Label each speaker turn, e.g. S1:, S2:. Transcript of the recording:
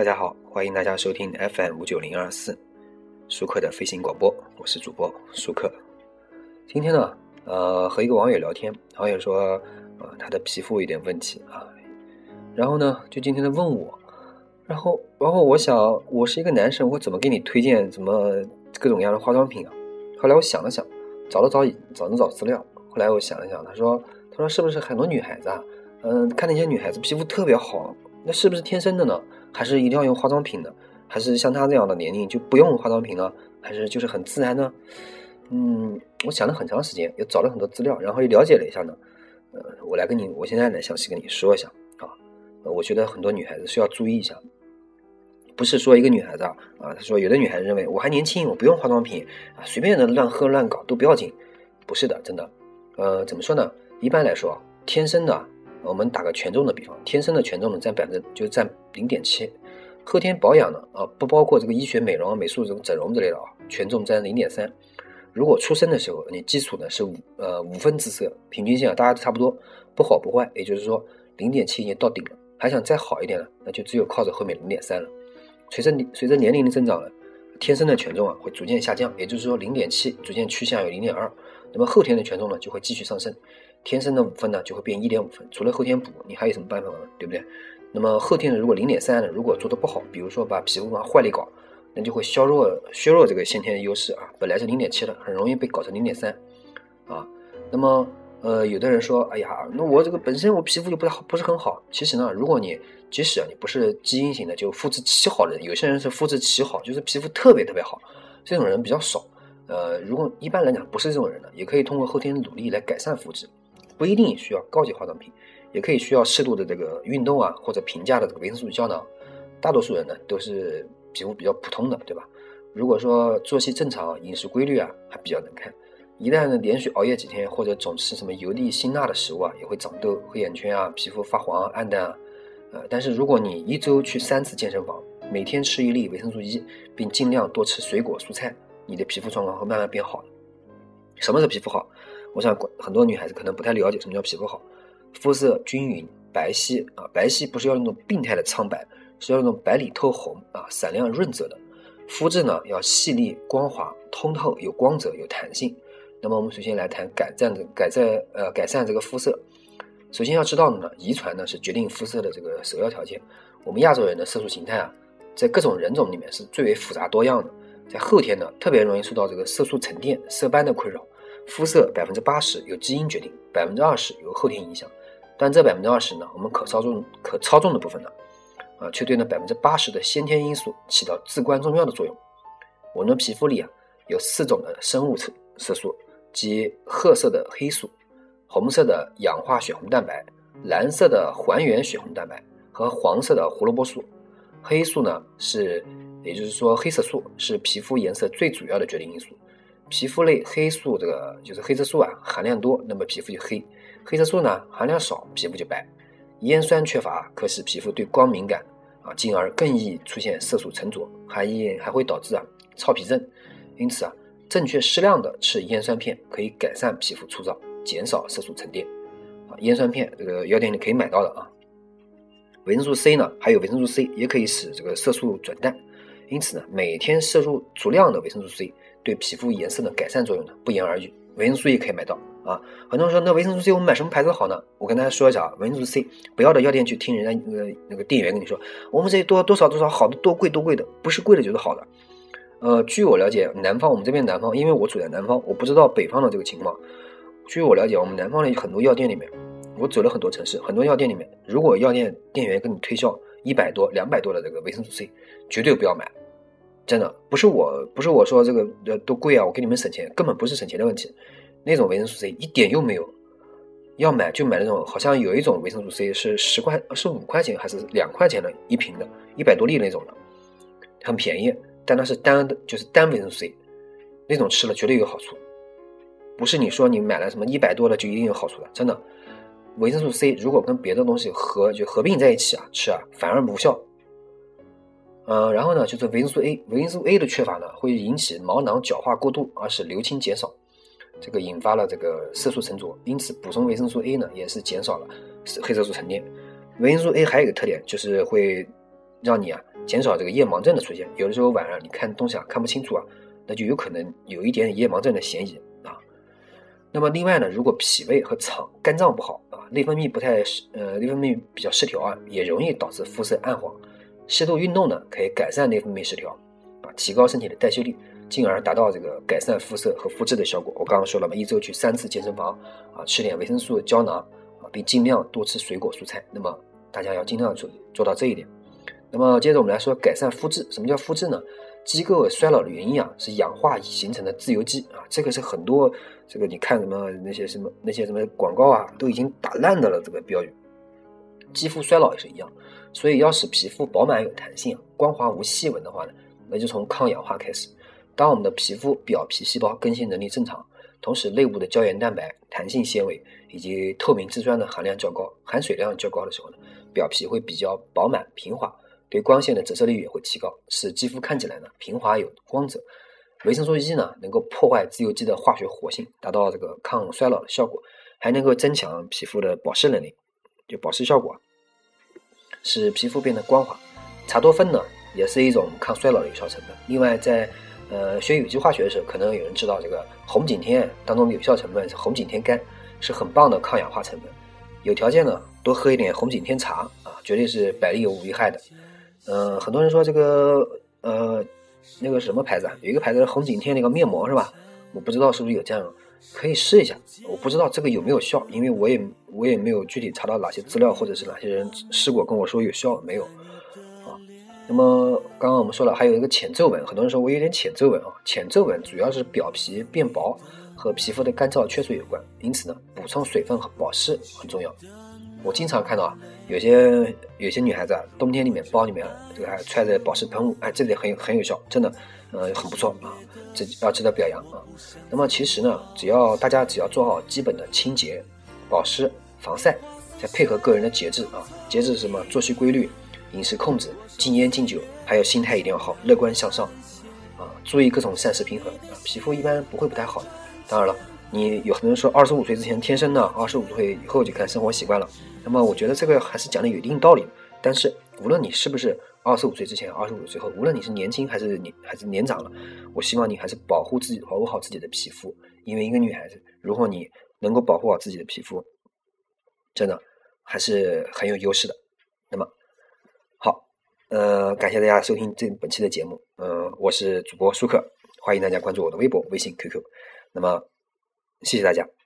S1: 大家好，欢迎大家收听 FM 五九零二四舒克的飞行广播，我是主播舒克。今天呢，呃，和一个网友聊天，网友说，呃，他的皮肤有点问题啊，然后呢，就今天的问我，然后，然后我想，我是一个男生，我怎么给你推荐什么各种各样的化妆品啊？后来我想了想，找了找找了找资料，后来我想了想，他说，他说是不是很多女孩子啊，嗯，看那些女孩子皮肤特别好，那是不是天生的呢？还是一定要用化妆品的？还是像他这样的年龄就不用化妆品呢？还是就是很自然呢？嗯，我想了很长时间，也找了很多资料，然后又了解了一下呢。呃，我来跟你，我现在来详细跟你说一下啊。我觉得很多女孩子需要注意一下，不是说一个女孩子啊，啊，她说有的女孩子认为我还年轻，我不用化妆品啊，随便的乱喝乱搞都不要紧。不是的，真的。呃，怎么说呢？一般来说，天生的。我们打个权重的比方，天生的权重呢占百分之就占零点七，后天保养呢啊不包括这个医学美容、美术这种整容之类的啊，权重占零点三。如果出生的时候你基础呢是五呃五分姿色，平均线啊大家都差不多，不好不坏，也就是说零点七已经到顶了，还想再好一点呢，那就只有靠着后面零点三了。随着随着年龄的增长呢，天生的权重啊会逐渐下降，也就是说零点七逐渐趋向于零点二，那么后天的权重呢就会继续上升。天生的五分呢，就会变一点五分。除了后天补，你还有什么办法呢？对不对？那么后天的如果零点三呢，如果做的不好，比如说把皮肤往坏里搞，那就会削弱削弱这个先天的优势啊。本来是零点七的，很容易被搞成零点三啊。那么呃，有的人说，哎呀，那我这个本身我皮肤就不太好，不是很好。其实呢，如果你即使啊你不是基因型的，就肤质奇好的人，有些人是肤质奇好，就是皮肤特别特别好，这种人比较少。呃，如果一般来讲不是这种人呢，也可以通过后天努力来改善肤质。不一定需要高级化妆品，也可以需要适度的这个运动啊，或者平价的这个维生素胶囊。大多数人呢都是皮肤比较普通的，对吧？如果说作息正常、饮食规律啊，还比较能看。一旦呢连续熬夜几天，或者总吃什么油腻辛辣的食物啊，也会长痘、黑眼圈啊，皮肤发黄、暗淡啊。呃，但是如果你一周去三次健身房，每天吃一粒维生素 E，并尽量多吃水果蔬菜，你的皮肤状况会慢慢变好的。什么是皮肤好？我想很多女孩子可能不太了解什么叫皮肤好，肤色均匀、白皙啊，白皙不是要那种病态的苍白，是要那种白里透红啊，闪亮润泽的。肤质呢要细腻、光滑、通透、有光泽、有弹性。那么我们首先来谈改善的改善呃改善这个肤色。首先要知道的呢，遗传呢是决定肤色的这个首要条件。我们亚洲人的色素形态啊，在各种人种里面是最为复杂多样的，在后天呢特别容易受到这个色素沉淀、色斑的困扰。肤色百分之八十由基因决定，百分之二十由后天影响，但这百分之二十呢，我们可操纵、可操纵的部分呢，啊，却对那百分之八十的先天因素起到至关重要的作用。我们皮肤里啊，有四种的生物色色素，即褐色的黑素、红色的氧化血红蛋白、蓝色的还原血红蛋白和黄色的胡萝卜素。黑素呢，是也就是说黑色素是皮肤颜色最主要的决定因素。皮肤类黑素这个就是黑色素啊，含量多，那么皮肤就黑；黑色素呢含量少，皮肤就白。烟酸缺乏可使皮肤对光敏感啊，进而更易出现色素沉着，还易还会导致啊糙皮症。因此啊，正确适量的吃烟酸片可以改善皮肤粗糙，减少色素沉淀。啊，烟酸片这个药店里可以买到的啊。维生素 C 呢，还有维生素 C 也可以使这个色素转淡。因此呢，每天摄入足量的维生素 C。对皮肤颜色的改善作用呢，不言而喻。维生素 C 可以买到啊。很多人说，那维生素 C 我们买什么牌子好呢？我跟大家说一下啊，维生素 C 不要到药店去听人家那个那个店员跟你说，我们这多多少多少好的多贵多贵的，不是贵的就是好的。呃，据我了解，南方我们这边南方，因为我住在南方，我不知道北方的这个情况。据我了解，我们南方的很多药店里面，我走了很多城市，很多药店里面，如果药店店员跟你推销一百多、两百多的这个维生素 C，绝对不要买。真的不是我，不是我说这个呃多贵啊，我给你们省钱，根本不是省钱的问题。那种维生素 C 一点用没有，要买就买那种，好像有一种维生素 C 是十块，是五块钱还是两块钱的一瓶的，一百多粒那种的，很便宜，但那是单的，就是单维生素 C，那种吃了绝对有好处，不是你说你买了什么一百多的就一定有好处的，真的，维生素 C 如果跟别的东西合就合并在一起啊吃啊，反而无效。呃，然后呢，就是维生素 A，维生素 A 的缺乏呢，会引起毛囊角化过度，而使流清减少，这个引发了这个色素沉着。因此，补充维生素 A 呢，也是减少了黑色素沉淀。维生素 A 还有一个特点，就是会让你啊减少这个夜盲症的出现。有的时候晚上你看东西啊看不清楚啊，那就有可能有一点夜盲症的嫌疑啊。那么另外呢，如果脾胃和肠、肝脏不好啊，内分泌不太呃内分泌比较失调啊，也容易导致肤色暗黄。适度运动呢，可以改善内分泌失调啊，提高身体的代谢率，进而达到这个改善肤色和肤质的效果。我刚刚说了嘛，一周去三次健身房啊，吃点维生素胶囊啊，并尽量多吃水果蔬菜。那么大家要尽量做做到这一点。那么接着我们来说改善肤质。什么叫肤质呢？肌构衰老的原因啊，是氧化形成的自由基啊。这个是很多这个你看什么那些什么那些什么广告啊，都已经打烂的了。这个标语，肌肤衰老也是一样。所以要使皮肤饱满有弹性、光滑无细纹的话呢，那就从抗氧化开始。当我们的皮肤表皮细胞更新能力正常，同时内部的胶原蛋白、弹性纤维以及透明质酸的含量较高、含水量较高的时候呢，表皮会比较饱满平滑。对光线的折射率也会提高，使肌肤看起来呢平滑有光泽。维生素 E 呢能够破坏自由基的化学活性，达到这个抗衰老的效果，还能够增强皮肤的保湿能力，就保湿效果，使皮肤变得光滑。茶多酚呢也是一种抗衰老的有效成分。另外，在呃学有机化学的时候，可能有人知道这个红景天当中的有效成分是红景天苷，是很棒的抗氧化成分。有条件呢多喝一点红景天茶啊，绝对是百利无一害的。嗯，很多人说这个呃，那个什么牌子啊？有一个牌子是红景天那个面膜是吧？我不知道是不是有这样，可以试一下。我不知道这个有没有效，因为我也我也没有具体查到哪些资料或者是哪些人试过跟我说有效没有啊。那么刚刚我们说了，还有一个浅皱纹，很多人说我有点浅皱纹啊。浅皱纹主要是表皮变薄和皮肤的干燥缺水有关，因此呢，补充水分和保湿很重要。我经常看到啊，有些有些女孩子啊，冬天里面包里面这个还揣着保湿喷雾，哎，这里很有很有效，真的，呃，很不错啊，这要值得表扬啊。那么其实呢，只要大家只要做好基本的清洁、保湿、防晒，再配合个人的节制啊，节制什么？作息规律、饮食控制、禁烟禁酒，还有心态一定要好，乐观向上啊，注意各种膳食平衡啊，皮肤一般不会不太好。当然了。你有很多人说二十五岁之前天生的，二十五岁以后就看生活习惯了。那么我觉得这个还是讲的有一定道理。但是无论你是不是二十五岁之前、二十五岁后，无论你是年轻还是你还是年长了，我希望你还是保护自己，保护好自己的皮肤。因为一个女孩子，如果你能够保护好自己的皮肤，真的还是很有优势的。那么好，呃，感谢大家收听这本期的节目。嗯，我是主播舒克，欢迎大家关注我的微博、微信、QQ。那么。谢谢大家。